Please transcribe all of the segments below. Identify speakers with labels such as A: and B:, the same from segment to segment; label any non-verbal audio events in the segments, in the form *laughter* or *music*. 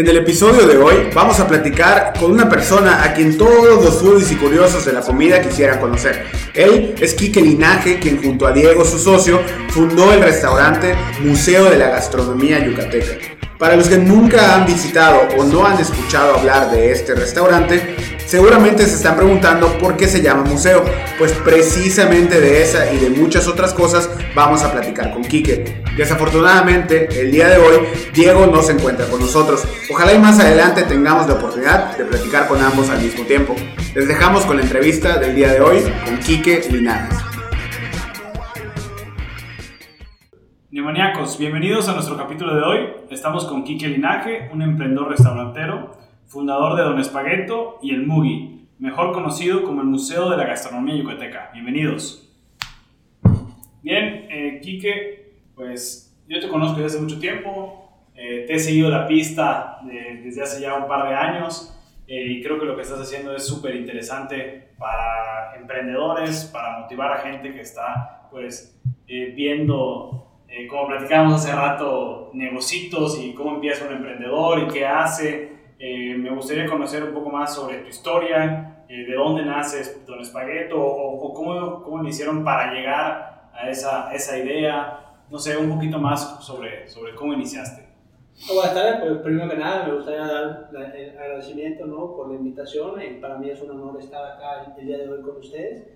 A: En el episodio de hoy vamos a platicar con una persona a quien todos los foodies y curiosos de la comida quisieran conocer. Él es Quique Linaje, quien junto a Diego, su socio, fundó el restaurante Museo de la Gastronomía Yucateca. Para los que nunca han visitado o no han escuchado hablar de este restaurante, seguramente se están preguntando por qué se llama museo. Pues precisamente de esa y de muchas otras cosas vamos a platicar con Quique. Desafortunadamente, el día de hoy, Diego no se encuentra con nosotros. Ojalá y más adelante tengamos la oportunidad de platicar con ambos al mismo tiempo. Les dejamos con la entrevista del día de hoy con Quique Linares.
B: Neumaniacos, bienvenidos a nuestro capítulo de hoy. Estamos con Quique Linaje, un emprendedor restaurantero, fundador de Don Espagueto y El Mugi, mejor conocido como el Museo de la Gastronomía Yucateca. Bienvenidos. Bien, eh, Quique, pues yo te conozco desde hace mucho tiempo, eh, te he seguido la pista desde hace ya un par de años eh, y creo que lo que estás haciendo es súper interesante para emprendedores, para motivar a gente que está pues eh, viendo eh, como platicábamos hace rato, negocios y cómo empieza un emprendedor y qué hace. Eh, me gustaría conocer un poco más sobre tu historia, eh, de dónde naces Don Espagueto o, o, cómo, cómo le hicieron para llegar a esa, esa idea. No sé, un poquito más sobre, sobre cómo iniciaste.
C: Buenas tardes, pues primero que nada me gustaría dar el agradecimiento ¿no? por la invitación. para mí es un honor estar acá el día de hoy con ustedes.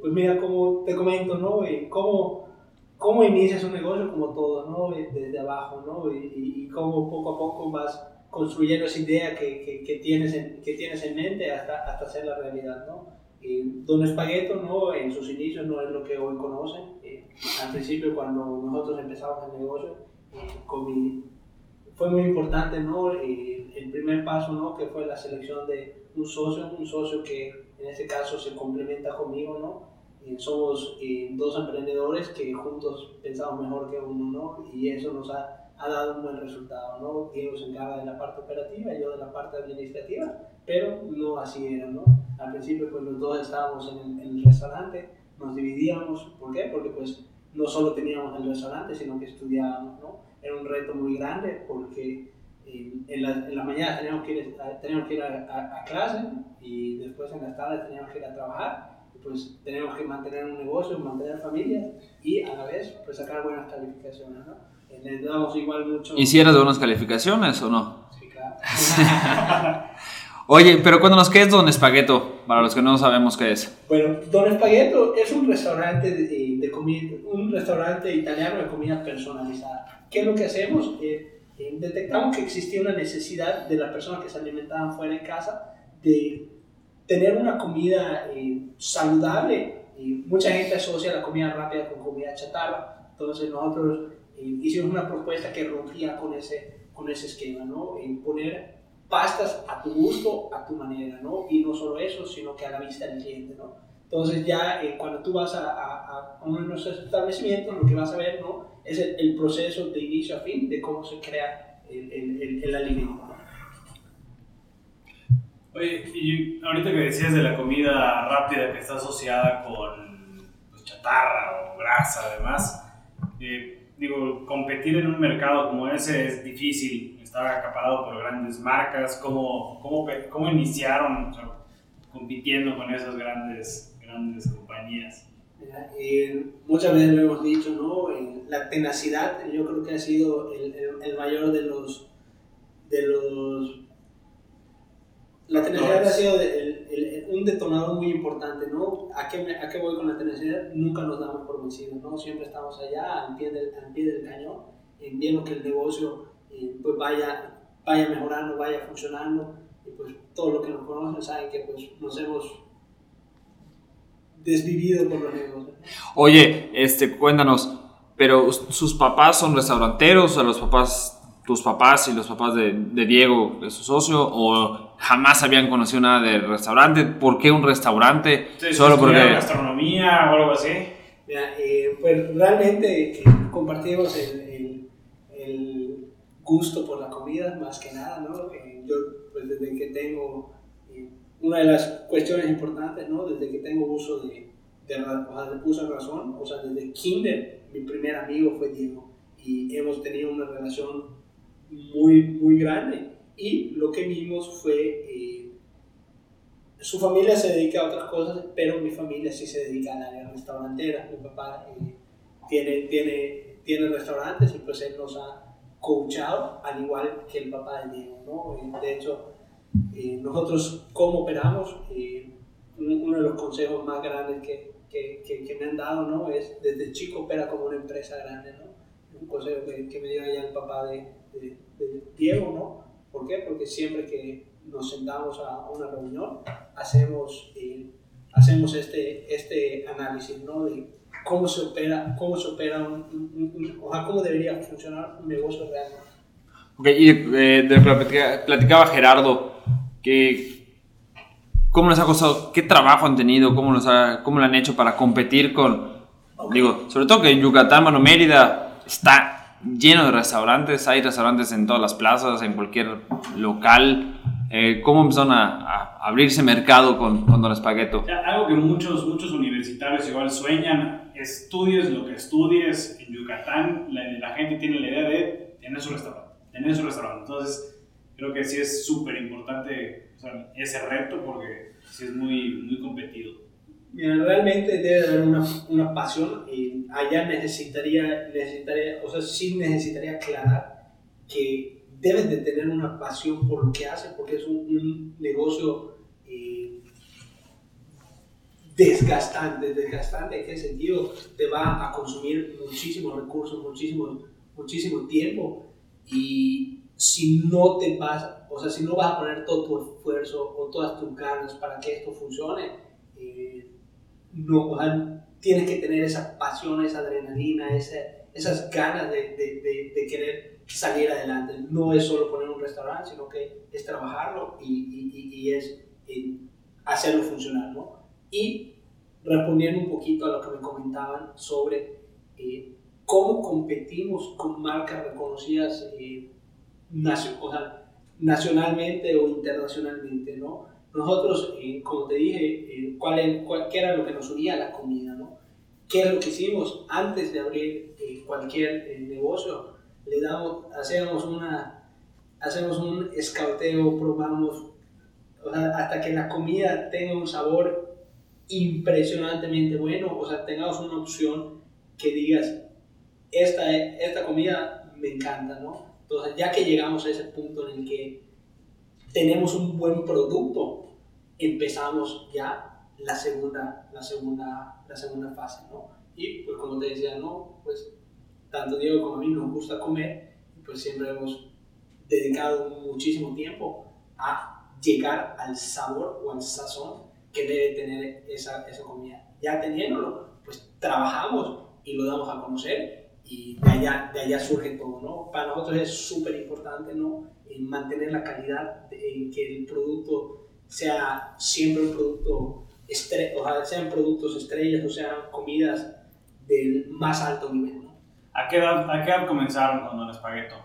C: pues mira, como te comento, ¿no? cómo cómo inicias un negocio como todo, ¿no? Desde abajo, ¿no? Y, y, cómo poco a poco vas construyendo esa idea que, que, que, tienes, en, que tienes en mente hasta, hasta hacerla realidad, ¿no? Y Don Espagueto, ¿no? En sus inicios no es lo que hoy conocen. Eh, al principio, cuando nosotros empezamos el negocio, eh, con mi, fue muy importante, ¿no? Eh, el primer paso, ¿no? Que fue la selección de un socio, un socio que en este caso se complementa conmigo, ¿no? Eh, somos eh, dos emprendedores que juntos pensamos mejor que uno, ¿no? Y eso nos ha, ha, dado un buen resultado, ¿no? Diego se encarga de la parte operativa, yo de la parte administrativa, pero no así era, ¿no? Al principio, pues los dos estábamos en el, en el restaurante, nos dividíamos, ¿por qué? Porque pues no solo teníamos el restaurante, sino que estudiábamos, ¿no? Era un reto muy grande porque en, la, en la mañana teníamos que ir, a, teníamos que ir a, a, a clase y después en las tardes teníamos que ir a trabajar pues tenemos que mantener un negocio, mantener familias y a la vez pues sacar buenas calificaciones, ¿no? Eh, les damos igual mucho...
D: ¿Hicieras buenas calificaciones o no?
C: Sí, claro. *laughs*
D: Oye, pero cuéntanos, ¿qué es Don Espagueto? Para los que no sabemos qué es.
C: Bueno, Don Espagueto es un restaurante de, de comida, un restaurante italiano de comida personalizada. ¿Qué es lo que hacemos? Eh, eh, detectamos que existía una necesidad de las personas que se alimentaban fuera de casa de tener una comida eh, saludable. Y mucha gente asocia la comida rápida con comida chatarra. Entonces nosotros eh, hicimos una propuesta que rompía con ese, con ese esquema, ¿no? En poner pastas a tu gusto, a tu manera, ¿no? Y no solo eso, sino que a la vista del cliente, ¿no? Entonces ya eh, cuando tú vas a, a, a, uno de nuestros establecimientos, lo que vas a ver, ¿no? Es el, el proceso de inicio a fin de cómo se crea el, el, el, alimento.
B: Oye, y ahorita que decías de la comida rápida que está asociada con pues, chatarra o grasa, además, eh, digo, competir en un mercado como ese es difícil, está acaparado por grandes marcas, ¿cómo, cómo, cómo iniciaron o sea, compitiendo con esas grandes, grandes compañías?
C: Eh, muchas veces lo hemos dicho, ¿no? Eh, la tenacidad yo creo que ha sido el, el, el mayor de los, de los la tenacidad ha sido el, detonador muy importante, ¿no? ¿A qué, ¿A qué voy con la tenacidad? Nunca nos damos por vencidos, ¿no? Siempre estamos allá, al pie del, al pie del cañón, viendo que el negocio eh, pues vaya, vaya mejorando, vaya funcionando, y pues todo lo que nos conocen saben que pues nos hemos desvivido por los negocios.
D: Oye, este, cuéntanos, pero sus papás son restauranteros, o los papás tus papás y los papás de, de, Diego, de su socio, o jamás habían conocido nada del restaurante? ¿Por qué un restaurante?
B: Sí, Solo porque... gastronomía o algo así?
C: Mira, eh, pues realmente compartimos el, el, el, gusto por la comida, más que nada, ¿no? Eh, yo, pues desde que tengo, eh, una de las cuestiones importantes, ¿no? Desde que tengo uso de, de, o sea, de uso de razón, o sea, desde kinder, mi primer amigo fue Diego, y hemos tenido una relación muy, muy grande. Y lo que vimos fue, eh, su familia se dedica a otras cosas, pero mi familia sí se dedica a la restaurantera. Mi papá eh, tiene, tiene, tiene restaurantes y pues él nos ha coachado al igual que el papá de Diego. ¿no? De hecho, nosotros cómo operamos, uno de los consejos más grandes que, que, que, me han dado ¿no? es desde chico opera como una empresa grande. Un consejo que, que me dio ya el papá de, de, Diego. ¿no? ¿Por qué? Porque siempre que nos sentamos a una reunión hacemos, eh, hacemos este, este análisis ¿no? de cómo se opera, cómo se opera un, o sea, cómo debería funcionar un negocio realmente.
D: Ok, y eh, de, platicaba, platicaba Gerardo que ¿Cómo les ha costado? ¿Qué trabajo han tenido? ¿Cómo, los ha, cómo lo han hecho para competir con... Digo, sobre todo que en Yucatán, bueno, Mérida está lleno de restaurantes, hay restaurantes en todas las plazas, en cualquier local. Eh, ¿Cómo empezaron a, a, abrirse mercado con, con Don Espagueto?
B: Algo que muchos, muchos universitarios igual sueñan, estudies lo que estudies en Yucatán, la, la gente tiene la idea de tener su restaurante, tener su restaurante. Entonces, creo que sí es súper importante ese reto porque sí es muy, muy competido.
C: Mira, realmente debe haber una, una pasión y allá necesitaría, necesitaría, o sea, sí necesitaría aclarar que debes de tener una pasión por lo que haces porque es un, negocio eh, desgastante, desgastante, ¿en qué sentido? Te va a consumir muchísimos recursos, muchísimo, muchísimo tiempo y si no te vas, o sea, si no vas a poner todo tu esfuerzo o todas tus ganas para que esto funcione, eh, no, tienes que tener esa pasión, esa adrenalina, esas ganas de, de, de, querer salir adelante. No es solo poner un restaurante, sino que es trabajarlo y, y, y es eh, hacerlo funcionar, ¿no? Y respondiendo un poquito a lo que me comentaban sobre eh, cómo competimos con marcas reconocidas nacionalmente o internacionalmente, ¿no? Nosotros, eh, como te dije, eh, ¿cuál, cuál, ¿qué era lo que nos unía a la comida, ¿no? ¿Qué es lo que hicimos antes de abrir eh, cualquier negocio? Le damos, hacemos, una, hacemos un escauteo, probamos, hasta que la comida tenga un sabor impresionantemente bueno, o sea, tengamos una opción que digas, esta, esta comida me encanta, ¿no? Entonces, ya que llegamos a ese punto en el que tenemos un buen producto, empezamos ya la segunda, la segunda, la segunda fase, ¿no? Y pues como te decía, ¿no? Pues tanto Diego como a mí nos gusta comer pues siempre hemos dedicado muchísimo tiempo a llegar al sabor o al sazón que debe tener esa, esa comida. Ya teniéndolo, pues trabajamos y lo damos a conocer y de allá, de allá surge todo, ¿no? Para nosotros es súper importante, ¿no? En mantener la calidad, en que el producto sea siempre un producto, estre o sea, sean productos estrellas, o sean comidas del más alto nivel, ¿no?
B: ¿A qué edad, a qué edad comenzaron con Don Espagueto?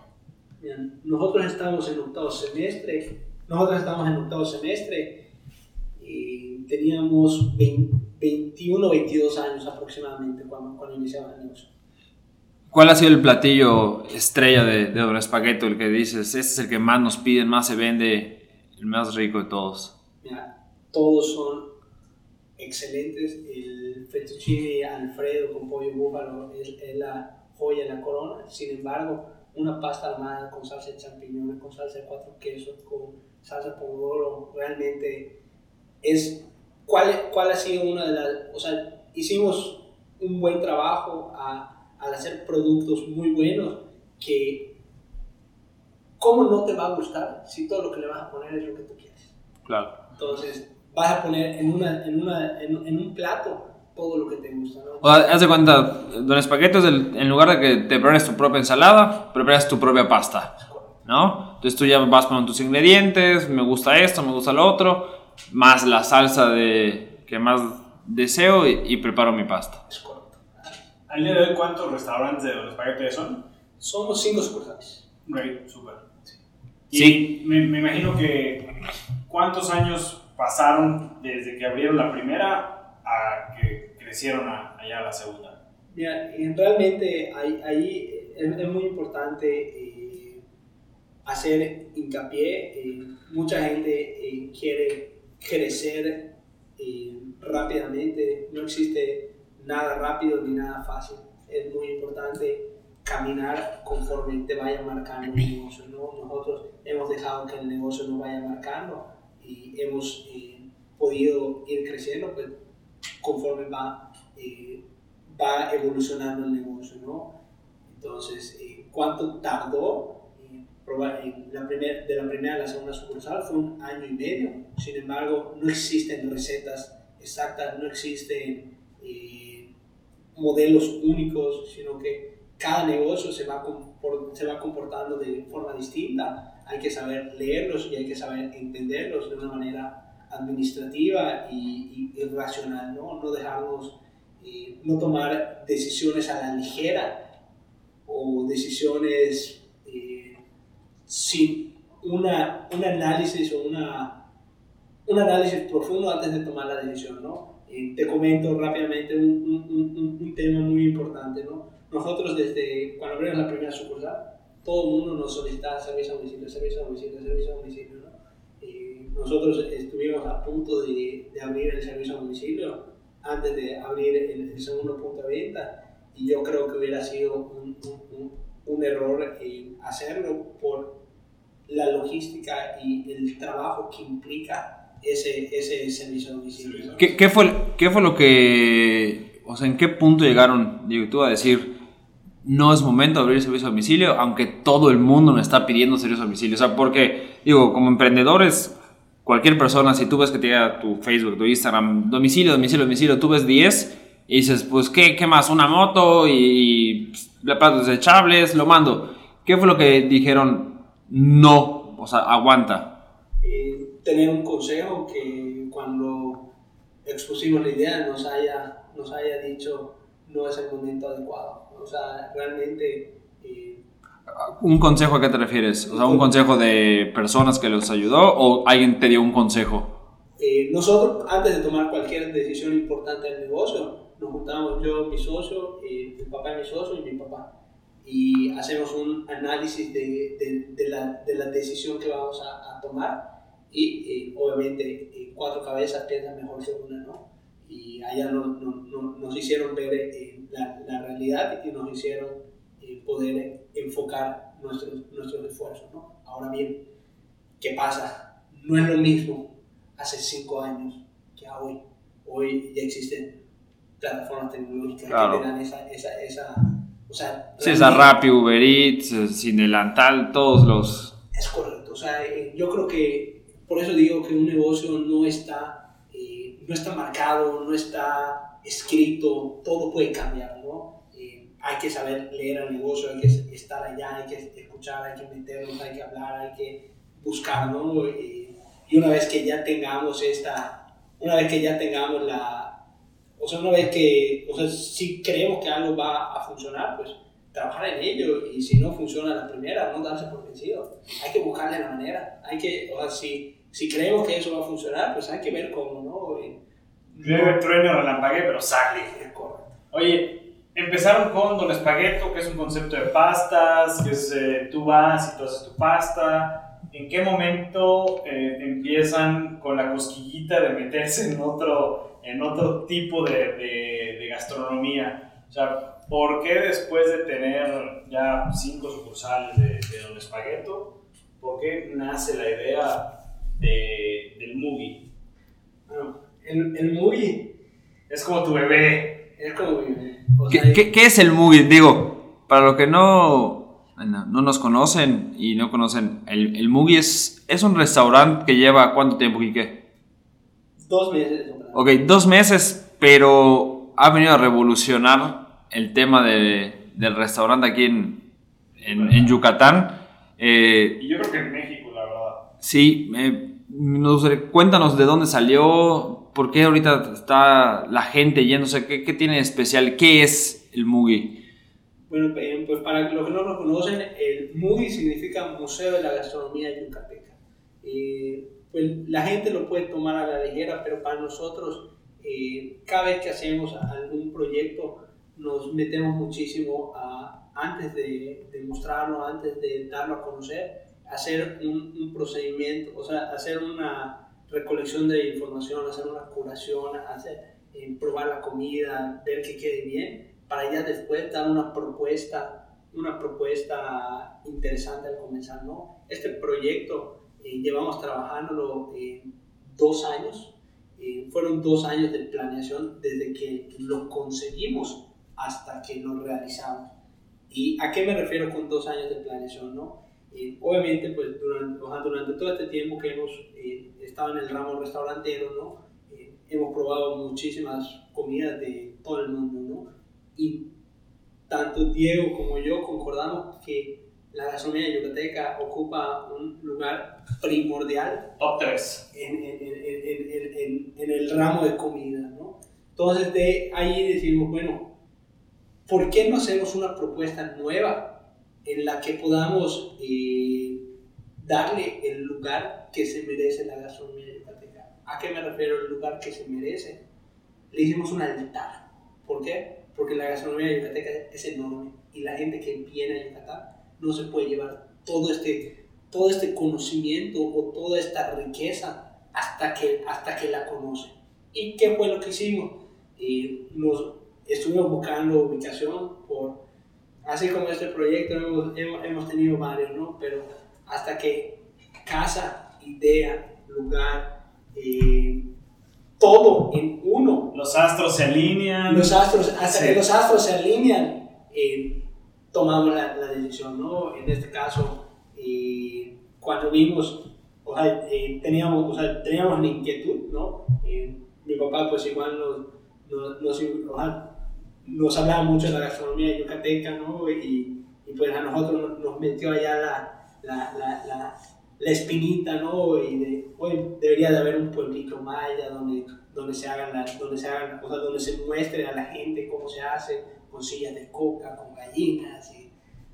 C: nosotros estamos en octavo semestre, nosotros estamos en octavo semestre y teníamos 21 o 22 años aproximadamente cuando, cuando iniciamos el negocio.
D: ¿Cuál ha sido el platillo estrella de, de Don Espagueto, el que dices, este es el que más nos piden, más se vende, el más rico de todos?
C: Todos son excelentes. El fettuccine Alfredo con pollo búfalo es, la joya la corona. Sin embargo, una pasta armada con salsa de champiñones, con salsa de cuatro quesos, con salsa de pomodoro, realmente es... ¿Cuál, ¿Cuál ha sido una de las... O sea, hicimos un buen trabajo a al hacer productos muy buenos que ¿cómo no te va a gustar si todo lo que le vas a poner es lo que tú quieres?
D: Claro.
C: Entonces, vas a poner en, una, en, una, en, un plato todo lo que te gusta. ¿no?
D: O haz de cuenta, Don Espagueto es en lugar de que te prepares tu propia ensalada, preparas tu propia pasta. ¿No? Entonces tú ya vas poniendo tus ingredientes, me gusta esto, me gusta lo otro, más la salsa de, que más deseo y, y preparo mi pasta.
B: Es ¿Al día de hoy cuántos restaurantes de Don Espagueti son?
C: Somos cinco sucursales.
B: Great, súper. Sí. Y Me, me, imagino que cuántos años pasaron desde que abrieron la primera a que crecieron allá a la segunda.
C: Mira, realmente ahí, ahí es, muy importante eh, hacer hincapié, eh, mucha gente eh, quiere crecer eh, rápidamente, no existe nada rápido ni nada fácil, es muy importante caminar conforme te vaya marcando el negocio. ¿no? Nosotros hemos dejado que el negocio nos vaya marcando y hemos podido ir creciendo pues, conforme va, va evolucionando el negocio. ¿no? Entonces, ¿cuánto tardó? la primer, de la primera a la segunda sucursal fue un año y medio. Sin embargo, no existen recetas exactas, no existen eh, modelos únicos, sino que cada negocio se va, se va comportando de forma distinta. Hay que saber leerlos y hay que saber entenderlos de una manera administrativa y, y, racional, ¿no? No dejarnos, eh, no tomar decisiones a la ligera o decisiones sin una, un análisis o una, un análisis profundo antes de tomar la decisión, ¿no? Te comento rápidamente un, un, un, tema muy importante, ¿no? Nosotros desde cuando abrimos la primera sucursal, todo el mundo nos solicitaba servicio a domicilio, servicio a domicilio, servicio a domicilio, ¿no? nosotros estuvimos a punto de, de, abrir el servicio a domicilio antes de abrir el, el, segundo punto de venta y yo creo que hubiera sido un, un error en hacerlo por la logística y el trabajo que implica ese, ese servicio a domicilio.
D: ¿Qué, qué, fue, ¿Qué fue lo que, o sea, en qué punto llegaron, digo, tú a decir, no es momento de abrir servicio a domicilio, aunque todo el mundo me está pidiendo servicio a domicilio? O sea, porque, digo, como emprendedores, cualquier persona, si tú ves que te llega tu Facebook, tu Instagram, domicilio, domicilio, domicilio, tú ves 10 y dices, pues, ¿qué, qué más? Una moto y, y platos desechables, lo mando. ¿Qué fue lo que dijeron? no, o sea, aguanta?
C: Eh, tener un consejo que cuando expusimos la idea nos haya, nos haya dicho no es el momento adecuado. O sea, realmente... Eh,
D: ¿Un consejo a qué te refieres? O sea, ¿un consejo de personas que los ayudó o alguien te dio un consejo?
C: Eh, nosotros, antes de tomar cualquier decisión importante del negocio, nos juntamos yo, mi socio, mi papá mi socio y mi papá y hacemos un análisis de, de, la, de la, decisión que vamos a, a tomar y obviamente eh, cuatro cabezas piensan mejor que una, ¿no? Y allá no, no, nos hicieron ver eh, la, la, realidad y nos hicieron eh, poder enfocar nuestros, nuestros esfuerzos, ¿no? Ahora bien, ¿qué pasa? No es lo mismo hace cinco años que hoy. Hoy ya existen plataformas tecnológicas que te dan esa, esa, esa o sea,
D: sí, esa Rappi, Uber Eats, eh, Sin Delantal, todos los...
C: Es correcto. O sea, eh, yo creo que por eso digo que un negocio no está, eh, no está marcado, no está escrito, todo puede cambiar, ¿no? hay que saber leer al negocio, hay que estar allá, hay que escuchar, hay que meternos, hay que hablar, hay que buscar, ¿no? y una vez que ya tengamos esta, una vez que ya tengamos la, o sea, una vez que, o sea, si creemos que algo va a funcionar, pues trabajar en ello y si no funciona la primera, no darse por vencido. Hay que buscarle la manera. Hay que, o sea, si, si creemos que eso va a funcionar, pues hay que ver cómo, ¿no?
B: Llueve, trueno, relampague, pero sale. Oye, empezaron con Don Espagueto, que es un concepto de pastas, que es eh, tú vas y tú haces tu pasta. ¿En qué momento eh, empiezan con la cosquillita de meterse en otro en otro tipo de, de, gastronomía. O sea, ¿por qué después de tener ya cinco sucursales de, de Don Espagueto, por qué nace la idea de, del Mugi?
C: Bueno, el, el Mugi
B: es como tu bebé.
C: Es como mi bebé.
D: ¿Qué, ¿qué, ¿Qué, es el Mugi? Digo, para los que no, no nos conocen y no conocen, el, el Mugi es, es un restaurante que lleva cuánto tiempo, Quique?
C: Dos meses.
D: Ok, dos meses, pero ha venido a revolucionar el tema de, del restaurante aquí en, en, en Yucatán.
B: Eh, y yo creo que en México, la verdad.
D: Sí, eh, nos, cuéntanos de dónde salió, por qué ahorita está la gente yéndose, qué, qué tiene especial, qué es el Mugi.
C: Bueno, pues para los que no lo conocen, el Mugi significa Museo de la Gastronomía Yucateca. Eh, pues la gente lo puede tomar a la ligera, pero para nosotros, eh, cada vez que hacemos algún proyecto, nos metemos muchísimo a, antes de, de, mostrarlo, antes de darlo a conocer, hacer un, un, procedimiento, o sea, hacer una recolección de información, hacer una curación, hacer, eh, probar la comida, ver que quede bien, para ya después dar una propuesta, una propuesta interesante al comenzar, ¿no? Este proyecto eh, llevamos trabajándolo dos años, eh, fueron dos años de planeación desde que lo conseguimos hasta que lo realizamos. ¿Y a qué me refiero con dos años de planeación? ¿no? Eh, obviamente, pues durante, durante, todo este tiempo que hemos eh, estado en el ramo restaurantero, ¿no? hemos probado muchísimas comidas de todo el mundo, ¿no? Y tanto Diego como yo concordamos que la gastronomía yucateca ocupa un lugar primordial.
B: Top 3.
C: En, en, en, en, el ramo de comida, ¿no? Entonces de ahí decimos, bueno, ¿por qué no hacemos una propuesta nueva en la que podamos eh, darle el lugar que se merece la gastronomía yucateca? ¿A qué me refiero el lugar que se merece? Le hicimos un altar. ¿Por qué? Porque la gastronomía yucateca es enorme y la gente que viene a Yucatán no se puede llevar todo este, todo este conocimiento o toda esta riqueza hasta que, hasta que la conoce. ¿Y qué fue lo que hicimos? y nos estuvimos buscando ubicación por, así como este proyecto hemos, hemos, tenido varios, ¿no? Pero hasta que casa, idea, lugar, eh, todo en uno.
B: Los astros se alinean.
C: Los astros, hasta que los astros se alinean, eh, tomamos la, la, decisión, ¿no? En este caso, eh, cuando vimos, o sea, eh, teníamos, o sea, teníamos la inquietud, ¿no? Eh, mi papá pues igual nos, nos, nos, o sea, nos hablaba mucho de la gastronomía yucateca, ¿no? Y, y pues a nosotros nos, metió allá la, la, la, la, espinita, ¿no? Y de, hoy debería de haber un pueblito maya donde, donde, se hagan la, donde, se hagan, o sea, donde se muestre a la gente cómo se hace con sillas de coca, con gallinas. Y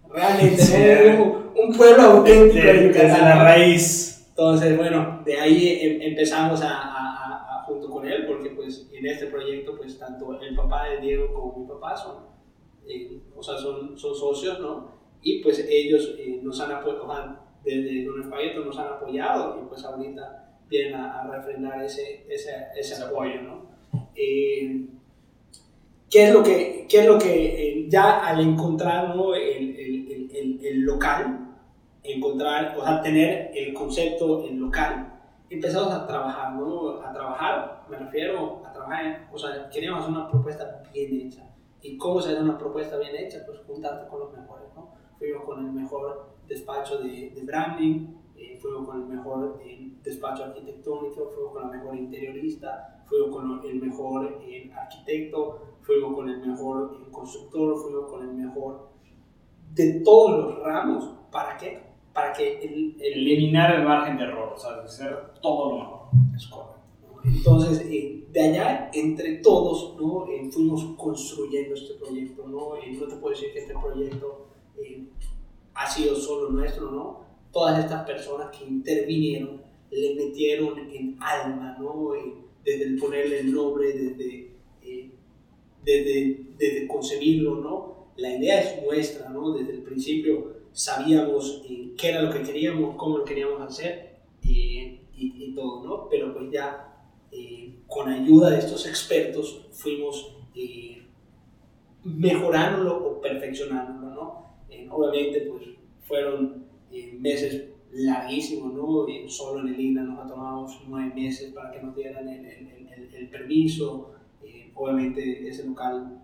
C: realmente un, pueblo auténtico
B: desde la raíz.
C: Entonces, bueno, de ahí em, empezamos a, en este proyecto, pues tanto el papá de Diego como mi papá son, eh, o sea, son, son socios, ¿no? Y pues ellos eh, nos han apoyado, desde Don Espagueto nos han apoyado y pues ahorita vienen a, refrendar ese, ese, ese apoyo, ¿no? Eh, ¿Qué es lo que, qué es lo que eh, ya al encontrar ¿no? el, el, el, el, local, encontrar, o sea, tener el concepto en local, empezamos a trabajar, ¿no? A trabajar, me refiero a trabajar, o sea, queríamos hacer una propuesta bien hecha. ¿Y cómo se hace una propuesta bien hecha? Pues juntarte con los mejores, ¿no? Fuimos con el mejor despacho de, de branding, eh, fuimos con el mejor eh, despacho arquitectónico, fuimos con la mejor interiorista, fuimos con el mejor eh, arquitecto, fuimos con el mejor constructor, fuimos con el mejor de todos los ramos. ¿Para qué? Para que el,
B: eliminar el margen de error, o sea, hacer todo lo mejor.
C: Es correcto. Entonces, eh, de allá, entre todos, ¿no? Eh, fuimos construyendo este proyecto. ¿no? Eh, no te puedo decir que este proyecto ha sido solo nuestro, ¿no? Todas estas personas que intervinieron le metieron en alma, ¿no? desde el ponerle el nombre, desde desde, desde concebirlo, ¿no? La idea es nuestra, ¿no? Desde el principio sabíamos eh, qué era lo que queríamos, cómo lo queríamos hacer y, y, todo, ¿no? Pero pues ya eh, con ayuda de estos expertos fuimos eh, mejorándolo o perfeccionándolo, ¿no? obviamente pues fueron meses larguísimos, ¿no? solo en el INA nos tomamos nueve meses para que nos dieran el, el, el permiso, obviamente ese local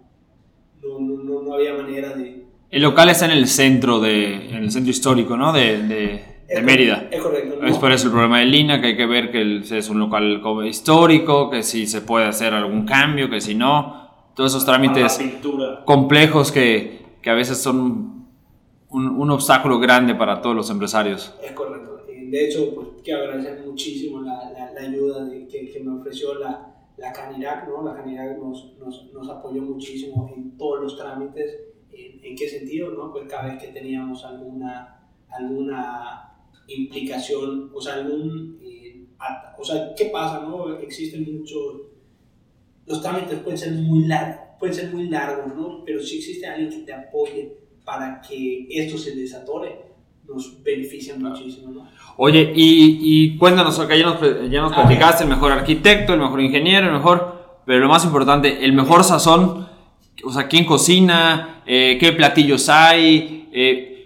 C: no, no, no, había manera de...
D: El local está en el centro, de, en el centro histórico, ¿no? De, de, de Mérida.
C: Es correcto.
D: Es por eso el problema de Lina, que hay que ver que es un local histórico, que si se puede hacer algún cambio, que si no. Todos esos trámites complejos que, que, a veces son un, un, obstáculo grande para todos los empresarios.
C: Es correcto. De hecho, pues quiero agradecer muchísimo la, la, la ayuda de, que, que me ofreció la, la Canirac, ¿no? La Canirac nos, nos, nos, apoyó muchísimo en todos los trámites. ¿En, qué sentido, no? Pues cada vez que teníamos alguna, alguna implicación, o sea, algún... Eh, o sea, ¿qué pasa, no? Existen muchos... Los trámites pueden ser muy largos, pueden ser muy largos, ¿no? Pero si existe alguien que te apoye para que esto se desatore, nos benefician muchísimo. ¿no?
D: Oye, y, y cuéntanos, acá ya nos, ya nos
C: Ah,
D: platicaste el mejor arquitecto, el mejor ingeniero, el mejor, pero lo más importante, el mejor sazón, o sea, quién cocina, eh, qué platillos hay, eh,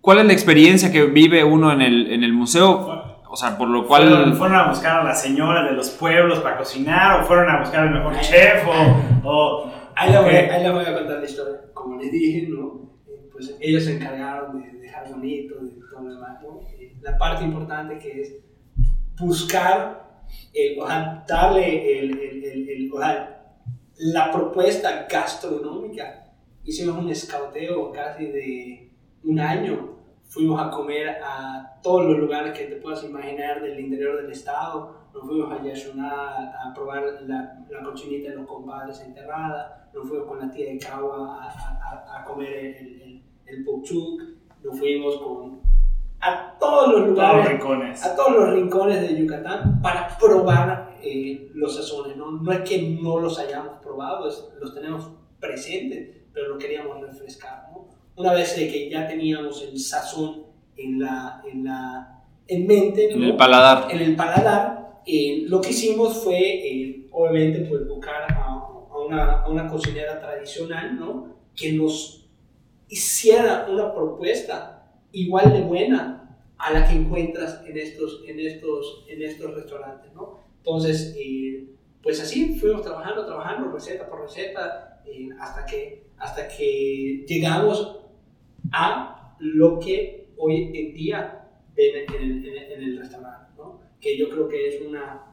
D: cuál es la experiencia que vive uno en el, en el museo, o sea, por lo cual...
B: ¿Fueron, fueron a buscar a la señora de los pueblos para cocinar o fueron a buscar al mejor chef o... o
C: Ahí, la voy, ahí la voy a contar la historia. Como les dije, ¿no? Eh, pues ellos se encargaron de dejar bonito, de todo lo demás, ¿no? Eh, la parte importante que es buscar, el, o sea, darle el, el, el, el- o sea, la propuesta gastronómica. Hicimos un escauteo casi de un año. Fuimos a comer a todos los lugares que te puedas imaginar del interior del estado. Nos fuimos a Yashuná a, probar la, la cochinita de los compadres enterrada. Nos fuimos con la tía de Cagua a, a- a- comer el, el, el. Nos fuimos con, a todos los
B: todos los
C: lugares
B: rincones.
C: a todos los rincones de Yucatán para probar eh, los sazones. ¿no? no es que no los hayamos probado, es- los tenemos presentes, pero lo queríamos refrescar. Una vez que ya teníamos el sazón en, la, en, la, en mente,
D: En
C: ¿no?
D: el paladar.
C: en el paladar, eh, lo que hicimos fue, eh, obviamente, pues, buscar a, a una, a una cocinera tradicional, ¿no? Que nos hiciera una propuesta igual de buena a la que encuentras en estos, en estos, en estos restaurantes, ¿no? Entonces, eh, pues así fuimos trabajando, trabajando, receta por receta, eh, hasta, que, hasta que llegamos a lo que hoy en día ven en el, restaurante, ¿no? Que yo creo que es una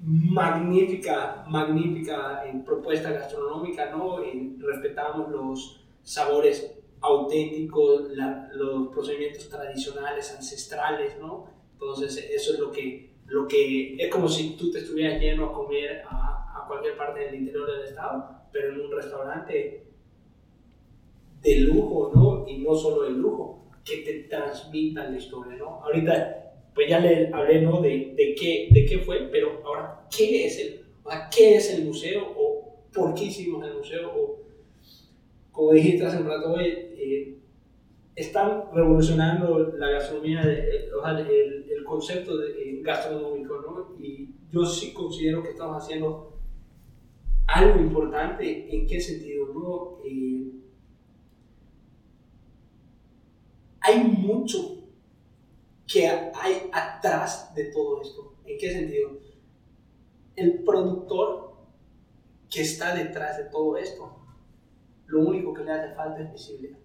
C: magnífica, magnífica eh, propuesta gastronómica, ¿no? Eh, respetamos los sabores auténticos, los procedimientos tradicionales, ancestrales, ¿no? Entonces, eso es lo que, lo que es como si tú te estuvieras yendo a comer a, a cualquier parte del interior del estado, pero en un restaurante de lujo, ¿no? Y no solo de lujo, que te transmitan la historia, ¿no? Ahorita, pues ya le hablé, ¿no? De, de, qué, de qué fue, pero ahora, ¿qué es el, ¿qué es el museo? ¿O por qué hicimos el museo? O, como dijiste hace un rato, eh, están revolucionando la gastronomía, eh, o sea, el, el concepto de, eh, gastronómico, ¿no? Y yo sí considero que estamos haciendo algo importante. ¿En qué sentido, no? Eh, hay mucho que hay atrás de todo esto. ¿En qué sentido? El productor que está detrás de todo esto, lo único que le hace falta es visibilidad,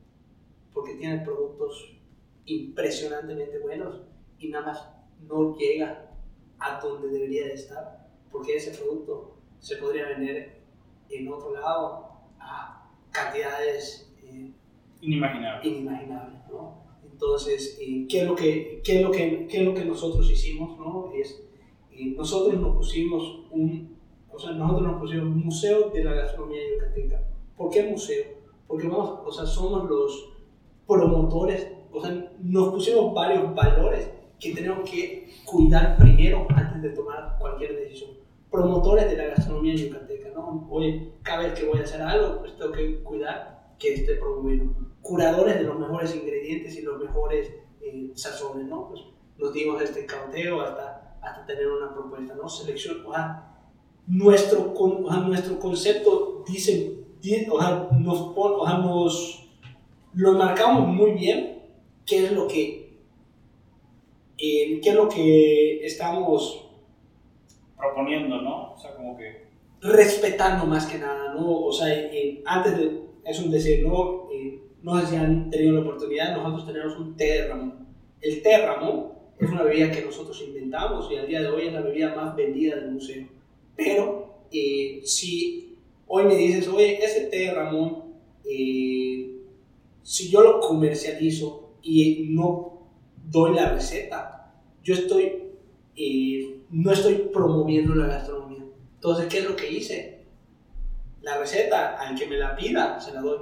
C: porque tiene productos impresionantemente buenos y nada más no llega a donde debería de estar, porque ese producto se podría vender en otro lado a cantidades eh,
B: Inimaginable.
C: inimaginable, ¿no? Entonces, eh, ¿qué, es lo que, qué, es lo que, ¿qué es lo que nosotros hicimos, no? Es, eh, nosotros nos pusimos un, o sea, nosotros nos pusimos un museo de la gastronomía yucateca. ¿Por qué museo? Porque vamos, o sea, somos los promotores, o sea, nos pusimos varios valores que tenemos que cuidar primero antes de tomar cualquier decisión. Promotores de la gastronomía yucateca, ¿no? Oye, cada vez que voy a hacer algo, pues tengo que cuidar que esté promoviendo. Curadores de los mejores ingredientes y los mejores eh, sazones, ¿no? Pues nos dimos este cauteo hasta, hasta tener una propuesta, ¿no? Selección, o sea, nuestro, con- o sea, nuestro concepto dice, di- o sea, nos, pon- o sea, nos lo marcamos muy bien, qué es lo que, eh, qué es lo que estamos
B: Proponiendo, ¿no? O sea, como que.
C: respetando más que nada, ¿no? O sea, eh, antes de, es un decir, ¿no? Eh, no sé si han tenido la oportunidad, nosotros tenemos un té de Ramón. El té de Ramón es una bebida que nosotros inventamos y al día de hoy es la bebida más vendida del museo. Pero eh, si hoy me dices, oye, ese té de Ramón, eh, si yo lo comercializo y no doy la receta, yo estoy, eh, no estoy promoviendo la gastronomía. Entonces, ¿qué es lo que hice? La receta, al que me la pida, se la doy.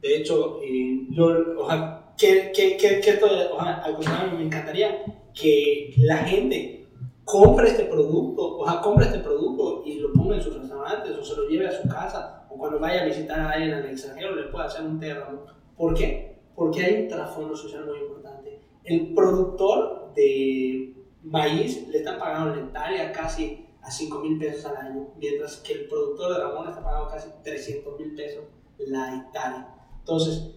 C: De hecho, eh, yo, o sea, ¿qué, qué, qué, qué estoy- o sea, al contrario, me encantaría que la gente compre este producto, o sea, compre este producto y lo ponga en sus restaurantes o se lo lleve a su casa o cuando vaya a visitar a alguien al extranjero le pueda hacer un Ramón. ¿Por qué? Porque hay un trasfondo social muy importante. el productor de maíz le está pagando la hectárea casi a 5 mil pesos al año, mientras que el productor de Ramón está pagando casi 300 mil pesos la hectárea. Entonces,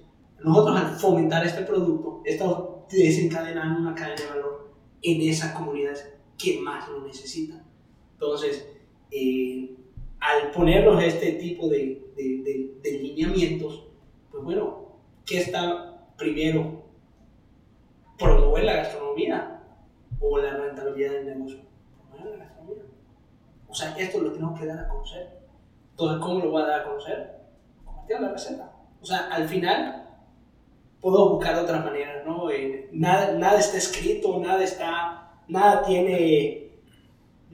C: nosotros al fomentar este producto, estamos desencadenando una cadena de valor en esas comunidades que más lo necesitan. Entonces, eh, al ponernos este tipo de, de, de, lineamientos, pues bueno, ¿qué está primero? ¿Promover la gastronomía o la rentabilidad del negocio? Promover la gastronomía. O sea, esto lo tenemos que dar a conocer. Entonces, ¿cómo lo voy a dar a conocer? Compartiendo la receta. O sea, al final puedo buscar otras maneras, ¿no? Eh, nada, nada está escrito, nada está, nada tiene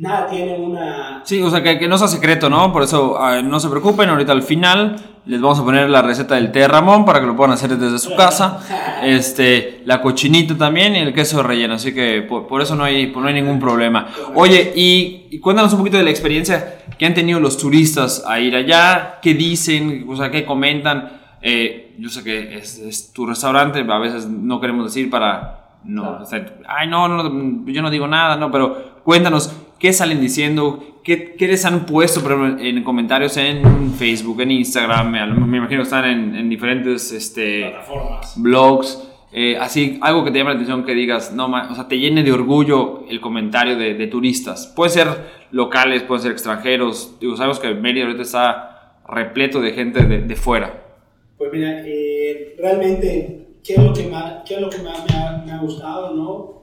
C: nada tiene una...
D: Sí, o sea, que, que no sea secreto, ¿no? Por eso no se preocupen, ahorita al final les vamos a poner la receta del té de Ramón para que lo puedan hacer desde su casa. *laughs* Este, la cochinita también y el queso relleno, así que por, eso no hay, no hay ningún problema. Oye, y, cuéntanos un poquito de la experiencia que han tenido los turistas a ir allá, qué dicen, o sea, qué comentan. Eh, yo sé que es, tu restaurante, a veces no queremos decir para... No, ay, no, no, yo no digo nada, no, pero cuéntanos, ¿Qué salen diciendo? ¿Qué, qué les han puesto en comentarios en Facebook, en Instagram? Me, imagino que están en, diferentes este, blogs. Eh, así, algo que te llame la atención que digas, no, o sea, te llene de orgullo el comentario de, turistas. Puede ser locales, pueden ser extranjeros. Digo, sabemos que Mérida ahorita está repleto de gente de, de fuera.
C: Pues mira, eh, realmente, ¿qué es lo que más, qué es lo que más me ha, me ha gustado, no?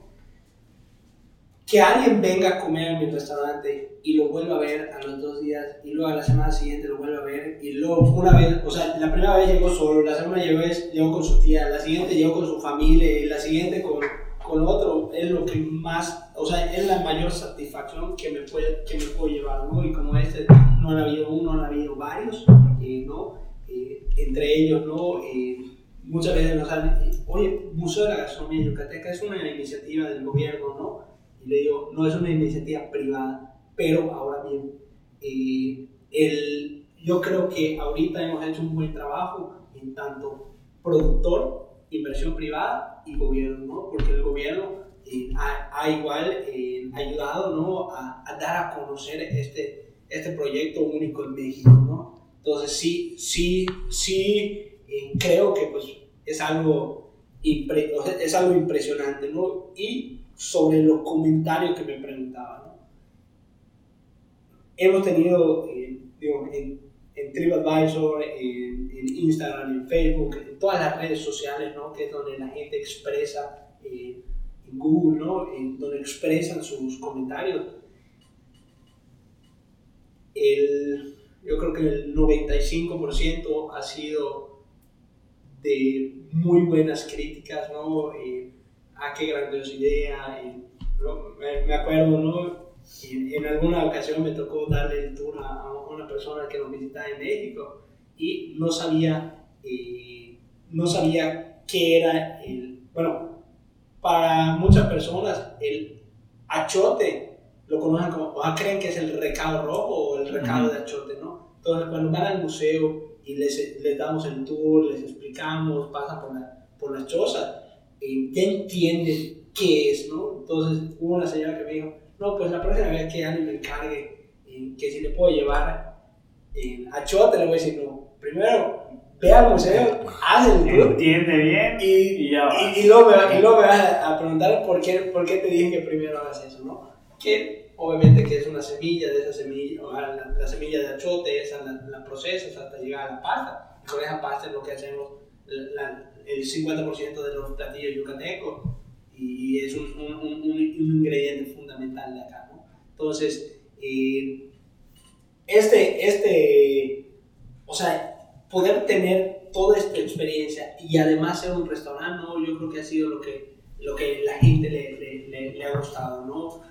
C: Que alguien venga a comer a mi restaurante y lo vuelva a ver a los dos días y luego a la semana siguiente lo vuelva a ver y luego una vez, o sea, la primera vez llegó solo, la segunda llegó, llegó con su tía, la siguiente llegó con su familia y la siguiente con, con otro, es lo que más, o sea, es la mayor satisfacción que me, puede, que me puedo llevar, ¿no? Y como este, no ha habido uno, han habido varios, eh, ¿no? Eh, entre ellos, ¿no? Eh, muchas veces nos han, oye, Museo de la Gastronomía Yucateca es una iniciativa del gobierno, ¿no? Le digo, no es una iniciativa privada, pero ahora bien, eh, el, yo creo que ahorita hemos hecho un buen trabajo en tanto productor, inversión privada y gobierno, ¿no? Porque el gobierno eh, ha, igual eh, ayudado, ¿no? A, dar a conocer este, este proyecto único en México, ¿no? Entonces sí, sí, sí, creo que pues es algo, es algo impresionante, ¿no? Y sobre los comentarios que me preguntaban. Hemos tenido, eh, en, en, TripAdvisor, en, en, Instagram, en Facebook, en todas las redes sociales, ¿no? que es donde la gente expresa, eh, en Google, ¿no? En donde expresan sus comentarios. El, yo creo que el 95% ha sido de muy buenas críticas, ¿no? Eh, ah, qué grandiosa idea. Y, me, acuerdo, ¿no? Y en alguna ocasión me tocó darle el tour a, una persona que nos visitaba en México y no sabía, eh, no sabía qué era el, bueno, para muchas personas el achote lo conocen como, o creen que es el recado rojo o el recado de achote, ¿no? Entonces cuando van al museo y les, les damos el tour, les explicamos, pasan por, la, por las chozas, ya entienden qué es, ¿no? Entonces hubo una señora que me dijo, no, pues la próxima vez que alguien me encargue, eh, que si le puedo llevar eh, a Chote, le voy a decir, no, primero ve al museo, haz el
B: tour. Entiende bien
C: y, y, ya y, y, luego me, y luego me vas a, preguntar por qué, por qué te dije que primero hagas eso, ¿no? Que obviamente que es una semilla, de esa semilla, o la, la semilla de achote, esa la, la procesas hasta llegar a la pasta. Y con esa pasta es lo que hacemos, la, el 50% de los platillos yucatecos y es un, un, un, un, ingrediente fundamental de acá. ¿no? Entonces, eh, este, este, o sea, poder tener toda esta experiencia y además ser un restaurante, ¿no? yo creo que ha sido lo que, lo que la gente le, le, le, ha gustado, ¿no?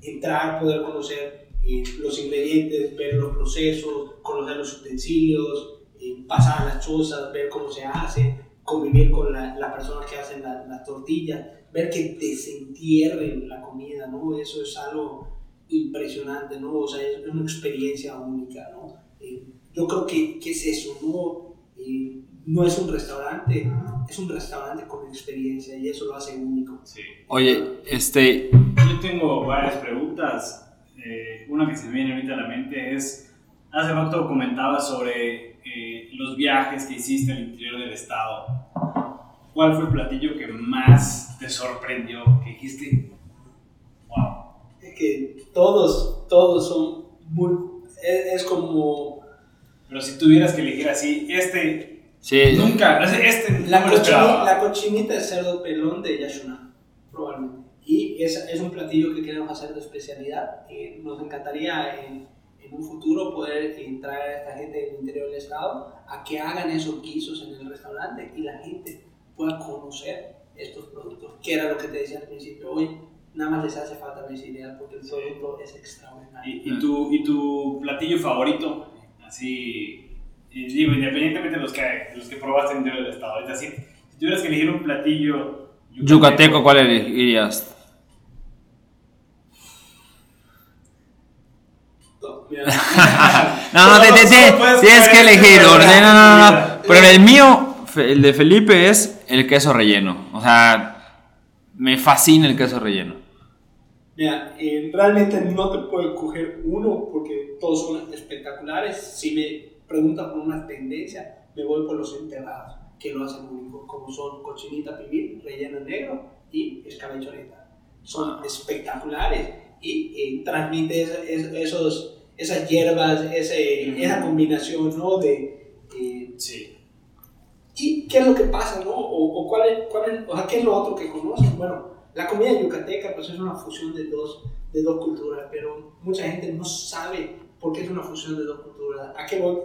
C: entrar, poder conocer eh, los ingredientes, ver los procesos, conocer los utensilios, eh, pasar las chozas, ver cómo se hace, convivir con las la personas que hacen las tortillas, ver que desentierren la comida, ¿no? Eso es algo impresionante, ¿no? O sea, es una experiencia única, ¿no? Eh, yo creo que, que, es eso, ¿no? Y no es un restaurante, es un restaurante con experiencia y eso lo hace único.
B: Sí.
D: Oye, este,
B: Yo tengo varias preguntas. Eh, una que se me viene ahorita a la mente es, hace rato comentabas sobre eh, los viajes que hiciste al interior del estado. ¿Cuál fue el platillo que más te sorprendió? Que dijiste, wow.
C: Es que todos, todos son muy... Es, es como...
B: Pero si tuvieras que elegir así, este
D: sí,
B: nunca, este
C: La,
B: no
C: cochinita de cerdo pelón de Yashuna, probablemente. Y es, es un platillo que queremos hacer de especialidad. Eh, nos encantaría en, en un futuro poder traer a esta gente del interior del estado a que hagan esos guisos en el restaurante y la gente pueda conocer estos productos, que era lo que te decía al principio. Hoy nada más les hace falta visibilidad porque el producto es extraordinario.
B: ¿Y, y tu, ¿Y tu platillo favorito? Así, y digo, independientemente de los que, los que probaste en el interior del estado. Ahorita, si, si tuvieras que elegir un platillo
D: yucateco, ¿cuál elegirías? *laughs*
C: No,
D: No, no, te, te- tienes que elegir. No, no, no, no. Pero el mío, el de Felipe, es el queso relleno. O sea, me fascina el queso relleno.
C: Mira, eh, realmente no te puedo coger uno porque todos son espectaculares. Si me preguntas por una tendencia, me voy por los enterrados, que lo hacen único, como son cochinita pibil, relleno negro y escabechoneta. Son espectaculares y eh, transmite es- es- esos, esas hierbas, ese,
B: Ujú.
C: esa combinación, ¿no? De, eh,
B: Sí.
C: ¿Y qué es lo que pasa, no? O, o cuál es, cuál es- o sea, ¿qué es lo otro que conocen? Bueno, la comida yucateca pues es una fusión de dos, de dos culturas, pero mucha gente no sabe por qué es una fusión de dos culturas. ¿A qué voy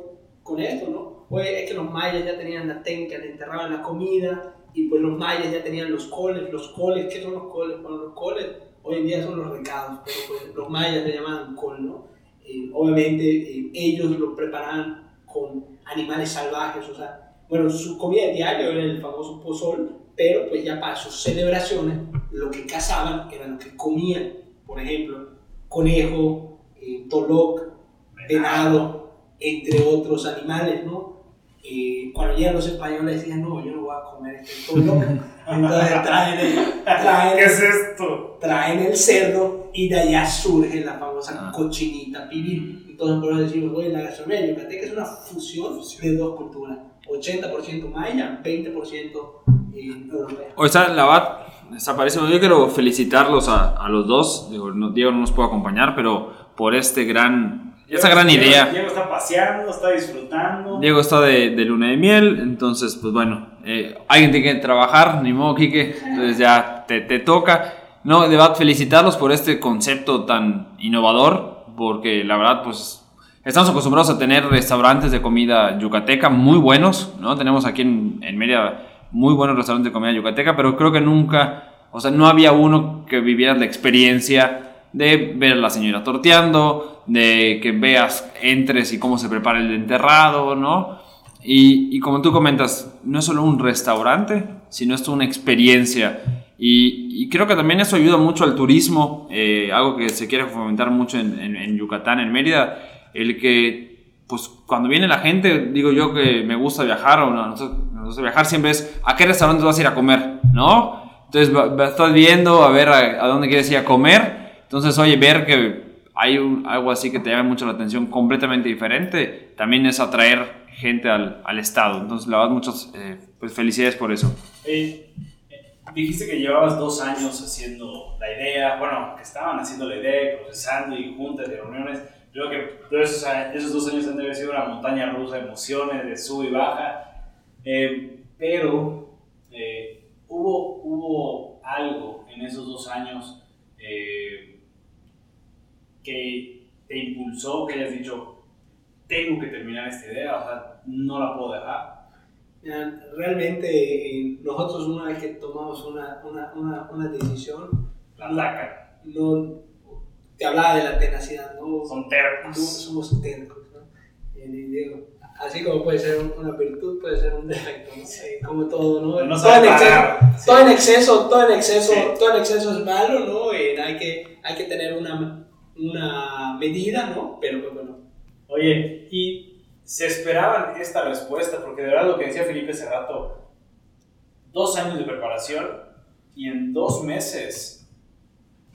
C: con esto, no? Oye, es que los mayas ya tenían la tenca, le enterraban la comida, y pues los mayas ya tenían los coles. Los coles, ¿qué son los coles? Bueno, los coles hoy en día son los recados, pero pues los mayas le llamaban col, ¿no? Eh, obviamente eh, ellos lo preparaban con animales salvajes, o sea, bueno, su comida diaria era el famoso pozol, pero pues ya para sus celebraciones lo que cazaban era lo que comían, por ejemplo, conejo, eh, toloc, venado, entre otros animales, ¿no? Eh, cuando llegan los españoles decían, no, yo no voy a comer este toloc, entonces traen el, traen
B: ¿Qué es esto?
C: traen el cerdo y de allá surge la famosa
D: Ah.
C: cochinita pibil. Entonces por eso decimos, oye, la gastronomía yucateca es una fusión de dos culturas. 80% maya, 20% eh, europea.
D: O sea, la verdad, desaparece. Yo quiero felicitarlos a, a los dos. Digo, no- Diego no nos puede acompañar, pero por este gran, esta gran
B: Diego-
D: idea.
B: Diego está paseando, está disfrutando.
D: Diego está de, de luna de miel, entonces, pues bueno, eh, alguien tiene que trabajar, ni modo, Quique, entonces ya te, te toca. No, de verdad, felicitarlos por este concepto tan innovador, porque la verdad, pues estamos acostumbrados a tener restaurantes de comida yucateca muy buenos, ¿no? Tenemos aquí en, en Mérida muy buenos restaurantes de comida yucateca, pero creo que nunca, o sea, no había uno que viviera la experiencia de ver a la señora torteando, de que veas, entres y cómo se prepara el enterrado, ¿no? Y, y como tú comentas, no es solo un restaurante, sino es una experiencia. Y, creo que también eso ayuda mucho al turismo, eh, algo que se quiere fomentar mucho en, Yucatán, en Mérida, el que, pues cuando viene la gente, digo yo que me gusta viajar o no, nos gusta viajar siempre es, ¿a qué restaurante vas a ir a comer? ¿No? Entonces va- estás viendo a ver a dónde quieres ir a comer, entonces oye, ver que hay un- algo así que te llame mucho la atención completamente diferente, también es atraer gente al, al estado. Entonces, la verdad, muchas eh, pues, felicidades por eso.
B: Eh, dijiste que llevabas dos años haciendo la idea, bueno, que estaban haciendo la idea, procesando y juntas y reuniones. Creo que todos esos, esos dos años han de haber sido una montaña rusa de emociones, de sub y baja. Eh, pero eh, hubo, hubo algo en esos dos años eh, que te impulsó, que hayas dicho, tengo que terminar esta idea, o sea, no la puedo dejar.
C: Mira, Realmente nosotros una vez que tomamos una, una, una, una decisión,
B: La atacan,
C: no, te hablaba de la tenacidad, ¿no?
B: son
C: No
B: tercos.
C: somos tercos, ¿no? Y digo, así como puede ser una virtud, puede ser un defecto, ¿no? Eh, como todo, ¿no?
B: No
C: todo,
B: sabe
C: en exceso,
B: parar.
C: todo en exceso, todo en exceso,
B: Sí.
C: todo en exceso es malo, ¿no? Eh, hay, que, hay que tener una, una medida, ¿no? Pero pues, bueno,
B: Oye, y ¿Se esperaban esta respuesta? Porque de verdad lo que decía Felipe hace rato, dos años de preparación y en dos meses,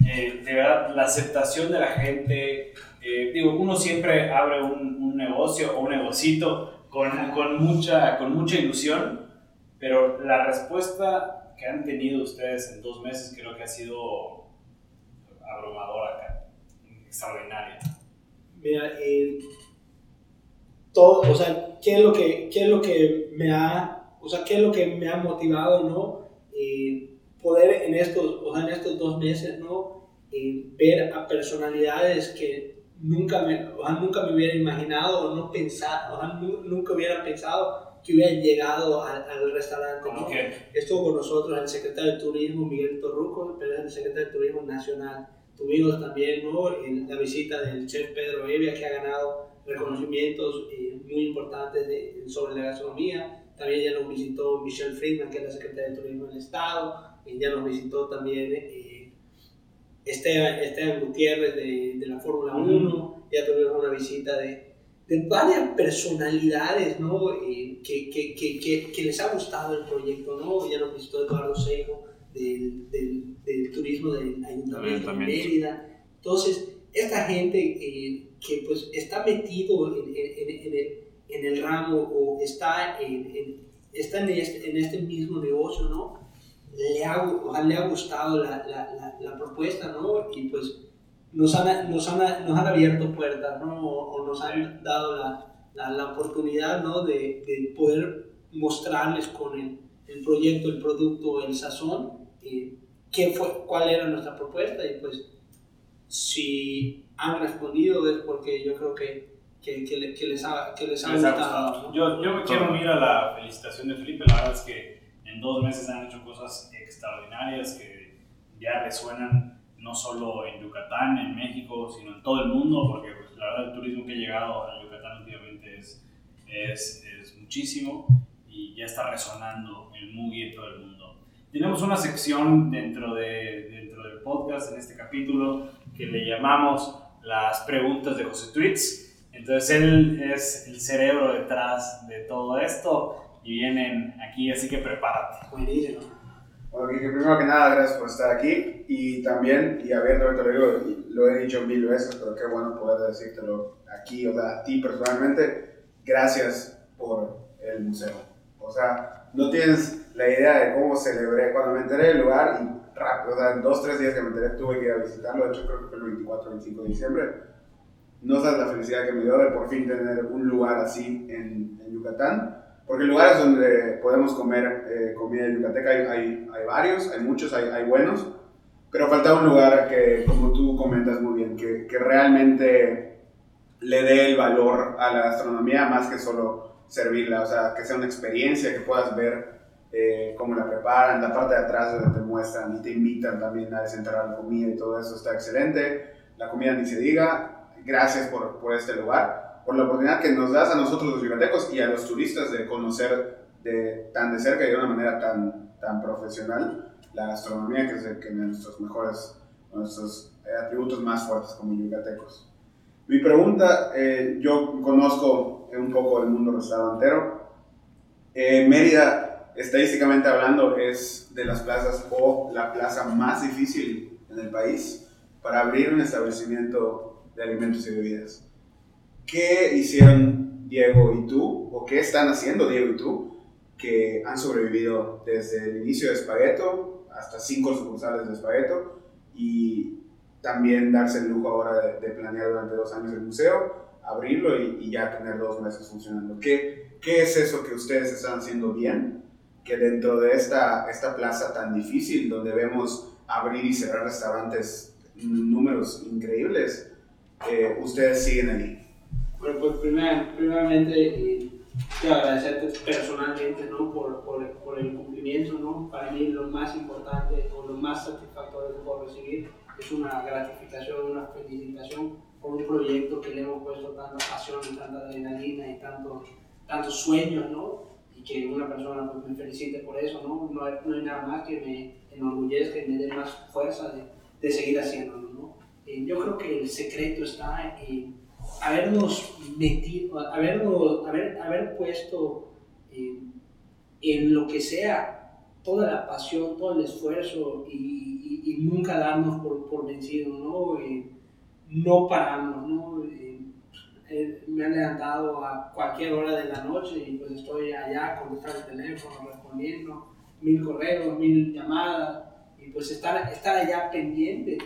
B: eh, de verdad, la aceptación de la gente, eh, digo, uno siempre abre un, un negocio o un negocito con, con, mucha, con mucha ilusión, pero la respuesta que han tenido ustedes en dos meses creo que ha sido abrumadora, extraordinaria.
C: Mira, eh, todo, o sea, ¿qué es lo que, qué es lo que me ha, o sea, qué es lo que me ha motivado, no? Eh, poder en estos, o sea, en estos dos meses, ¿no? Eh, ver a personalidades que nunca me, o sea, nunca me hubiera imaginado o no pensar, o sea, nunca hubiera pensado que hubieran llegado al, al restaurante. ¿no? Estuvo con nosotros el secretario de Turismo, Miguel Torruco, pero es el secretario de Turismo Nacional. Tuvimos también ¿no? la visita del chef Pedro Evia, que ha ganado reconocimientos eh, muy importantes de, sobre la gastronomía. También ya nos visitó Michelle Friedman, que es la secretaria de Turismo del Estado. Y ya nos visitó también eh, Esteban, Esteban, Gutiérrez de, de la Fórmula 1. Ya tuvimos una visita de, de varias personalidades ¿no? Eh, que, que, que, que, les ha gustado el proyecto. ¿no? Ya nos visitó Eduardo Seijo del, del, del turismo del Ayuntamiento de Mérida. Entonces, esta gente eh, que pues está metido en, en, en, el, en, el, ramo o está, en, está en, este, en este mismo negocio, ¿no? Le ha, le ha gustado la, la, la, propuesta, ¿no? Y pues nos han, nos han, nos han abierto puertas, ¿no? O, nos han dado la, la, oportunidad, ¿no? De, de poder mostrarles con el, el, proyecto, el producto, el sazón, eh, qué fue, cuál era nuestra propuesta y pues si han respondido es porque yo creo que, que, que, les, ha, que les, ha, gustado.
B: Yo, yo me quiero unir a la felicitación de Felipe, la verdad es que en dos meses han hecho cosas extraordinarias que ya resuenan no solo en Yucatán, en México, sino en todo el mundo, porque pues, la verdad el turismo que ha llegado a Yucatán últimamente es, es, es muchísimo y ya está resonando el Mugi en todo el mundo. Tenemos una sección dentro, de, dentro del podcast, en este capítulo, que le llamamos las preguntas de José Tweets. Entonces él es el cerebro detrás de todo esto y vienen aquí, así que prepárate.
A: Bueno, que primero que nada, gracias por estar aquí y también, y abiertamente lo digo, lo he dicho mil veces, pero qué bueno poder decírtelo aquí, o sea, a ti personalmente, gracias por el museo. O sea, no tienes la idea de cómo celebré cuando me enteré del lugar y rápido, o dos, tres días que me enteré tuve que ir a visitarlo, de hecho creo que fue el 24 o 25 de diciembre. No sabes la felicidad que me dio de por fin tener un lugar así en, en Yucatán, porque lugares donde podemos comer eh, comida yucateca hay, hay, hay, varios, hay muchos, hay, hay, buenos, pero falta un lugar que, como tú comentas muy bien, que, que realmente le dé el valor a la gastronomía más que solo servirla, o sea, que sea una experiencia que puedas ver eh, cómo la preparan, la parte de atrás donde te muestran y te invitan también a desentrar la comida y todo eso está excelente. La comida ni se diga. Gracias por, por este lugar, por la oportunidad que nos das a nosotros los bibliotecos y a los turistas de conocer de, tan de cerca y de una manera tan, tan profesional la gastronomía, que es de, que nuestros mejores, nuestros atributos más fuertes como yucatecos. Mi pregunta, eh, yo conozco un poco el mundo restaurantero. Eh, Mérida estadísticamente hablando, es de las plazas o la plaza más difícil en el país para abrir un establecimiento de alimentos y bebidas. ¿Qué hicieron Diego y tú, o qué están haciendo Diego y tú, que han sobrevivido desde el inicio de Espagueto hasta cinco sucursales de Espagueto y también darse el lujo ahora de, planear durante dos años el museo, abrirlo y, y, ya tener dos meses funcionando? ¿Qué, ¿Qué es eso que ustedes están haciendo bien que dentro de esta, esta plaza tan difícil, donde vemos abrir y cerrar restaurantes números increíbles, eh, ustedes siguen ahí.
C: Bueno, pues primer, primeramente eh, quiero agradecerte personalmente ¿no? por, por, por, el cumplimiento. ¿no? Para mí lo más importante o lo más satisfactorio que puedo recibir es una gratificación, una felicitación por un proyecto que le hemos puesto tanta pasión y tanta adrenalina y tantos, tantos sueños, ¿no? que una persona pues, me felicite por eso, ¿no? No hay, no hay, nada más que me enorgullezca y me dé más fuerza de, de seguir haciéndolo, ¿no? Eh, yo creo que el secreto está en habernos metido, habernos, haber, haber puesto eh, en lo que sea toda la pasión, todo el esfuerzo y, y, nunca darnos por, por vencido, ¿no? Eh, no pararnos, ¿no? Eh, me han levantado a cualquier hora de la noche y pues estoy allá contestando el teléfono, respondiendo mil correos, mil llamadas y pues estar, estar allá pendiente,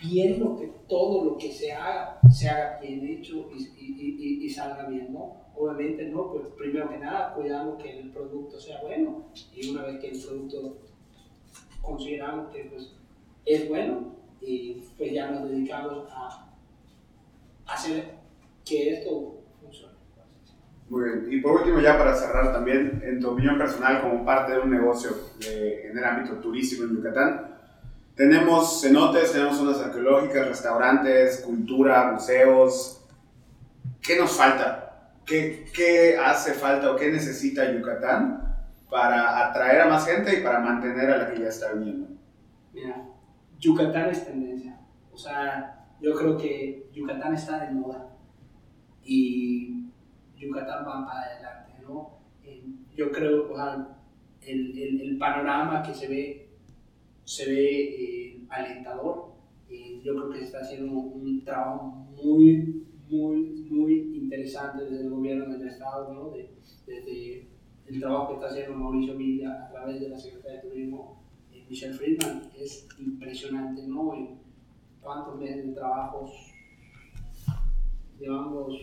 C: viendo que todo lo que se haga, se haga bien hecho y, y, y, salga bien, ¿no? Obviamente, ¿no? Pues primero que nada, cuidamos que el producto sea bueno y una vez que el producto consideramos que pues, es bueno, y pues ya nos dedicamos a hacer que esto funcione.
A: Muy bien. Y por último, ya para cerrar también, en tu opinión personal, como parte de un negocio en el ámbito turístico en Yucatán, tenemos cenotes, tenemos zonas arqueológicas, restaurantes, cultura, museos. ¿Qué nos falta? ¿Qué, ¿Qué hace falta o qué necesita Yucatán para atraer a más gente y para mantener a la que ya está viniendo?
C: Mira, Yucatán es tendencia. O sea, yo creo que Yucatán está de moda y Yucatán va para adelante, ¿no? yo creo que el, el, panorama que se ve, se ve eh, alentador. y yo creo que se está haciendo un trabajo muy, muy, muy interesante desde el gobierno del Estado, ¿no? De, desde el trabajo que está haciendo Mauricio Villa a través de la Secretaría de Turismo, eh, Michelle Friedman, es impresionante, ¿no? En cuántos meses de trabajos llevamos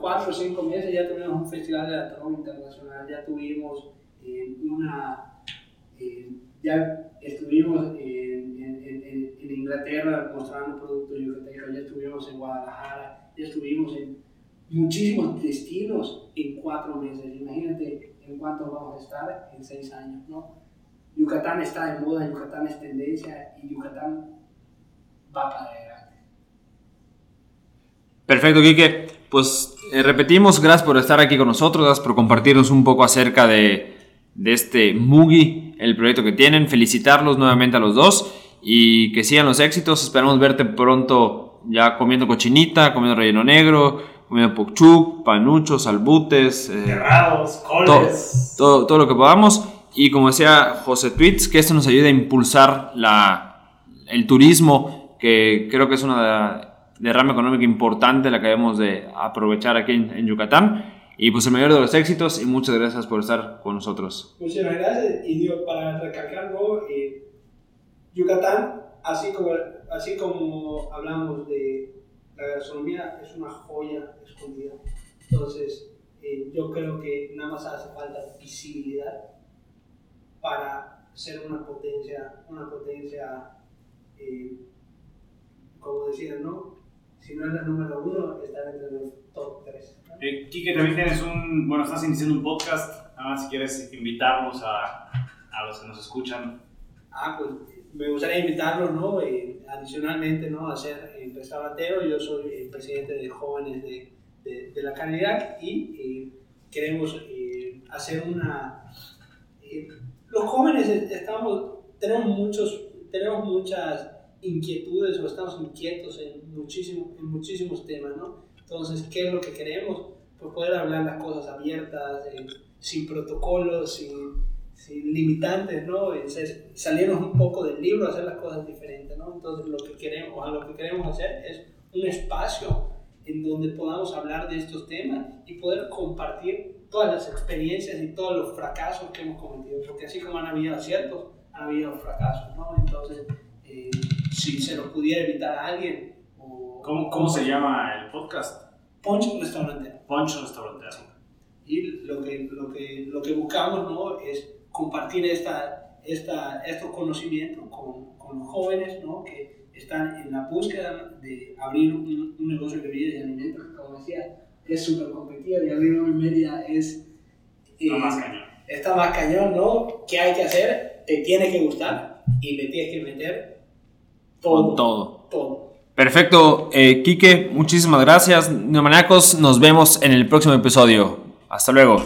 C: cuatro, o cinco meses, ya tuvimos un festival de la internacional, ya tuvimos eh, una, eh, ya estuvimos en, Inglaterra mostrando productos yucatecos, ya estuvimos en Guadalajara, ya estuvimos en muchísimos destinos en cuatro meses. Imagínate en cuántos vamos a estar en seis años, ¿no? Yucatán está de moda, Yucatán es tendencia y Yucatán va para adelante.
D: Perfecto, Quique. Pues eh, repetimos, gracias por estar aquí con nosotros, gracias por compartirnos un poco acerca de, de este Mugi, el proyecto que tienen. Felicitarlos nuevamente a los dos y que sigan los éxitos. Esperamos verte pronto ya comiendo cochinita, comiendo relleno negro, comiendo pokchuk, panuchos, albutes,
B: eh, coles.
D: Todo, todo, lo que podamos. Y como decía José Tweets, que esto nos ayude a impulsar la, el turismo, que creo que es una de derrama económica importante la que debemos de aprovechar aquí en, Yucatán. Y pues el mayor de los éxitos y muchas gracias por estar con nosotros.
C: Muchas gracias y digo, para recalcarlo, eh, Yucatán, así como, así como hablamos de la gastronomía, es una joya escondida. Entonces, eh, yo creo que nada más hace falta visibilidad para ser una potencia, una potencia, eh, como decían, ¿no? si no es la número uno, está dentro de los top 3.
B: Eh, Quique, también tienes un, bueno, estás iniciando un podcast, nada más si quieres invitarlos a, a los que nos escuchan.
C: Ah, pues me gustaría invitarlos, ¿no? Eh, adicionalmente, ¿no? A ser eh, restaurantero, yo soy el presidente de jóvenes de, de, la calidad y eh, queremos hacer una... los jóvenes estamos, tenemos muchos, tenemos muchas inquietudes o estamos inquietos en, muchísimo, en muchísimos temas, ¿no? Entonces, ¿qué es lo que queremos? Pues poder hablar las cosas abiertas, eh, sin protocolos, sin, sin, limitantes, ¿no? salirnos un poco del libro, hacer las cosas diferentes, ¿no? Entonces, lo que queremos, lo que queremos hacer es un espacio en donde podamos hablar de estos temas y poder compartir todas las experiencias y todos los fracasos que hemos cometido, porque así como han habido aciertos, han habido fracasos, ¿no? Entonces, eh, si se lo pudiera evitar a alguien. O,
B: ¿Cómo, ¿Cómo, se llama el podcast?
C: Poncho Restaurantero.
B: Poncho Restaurantero.
C: Y lo que, lo, que, lo que buscamos ¿no? es compartir esta, esta, estos conocimientos con, con los jóvenes ¿no? que están en la búsqueda de abrir un, un negocio de bebidas y alimentos, como decía, es súper competitivo y abrir una media es...
B: Eh, está más cañón.
C: Está más cañón, ¿no? ¿Qué hay que hacer? Te tiene que gustar y le tienes que meter todo.
D: todo.
C: todo.
D: Perfecto, eh, Quique, muchísimas gracias. Neomaniacos, nos vemos en el próximo episodio. Hasta luego.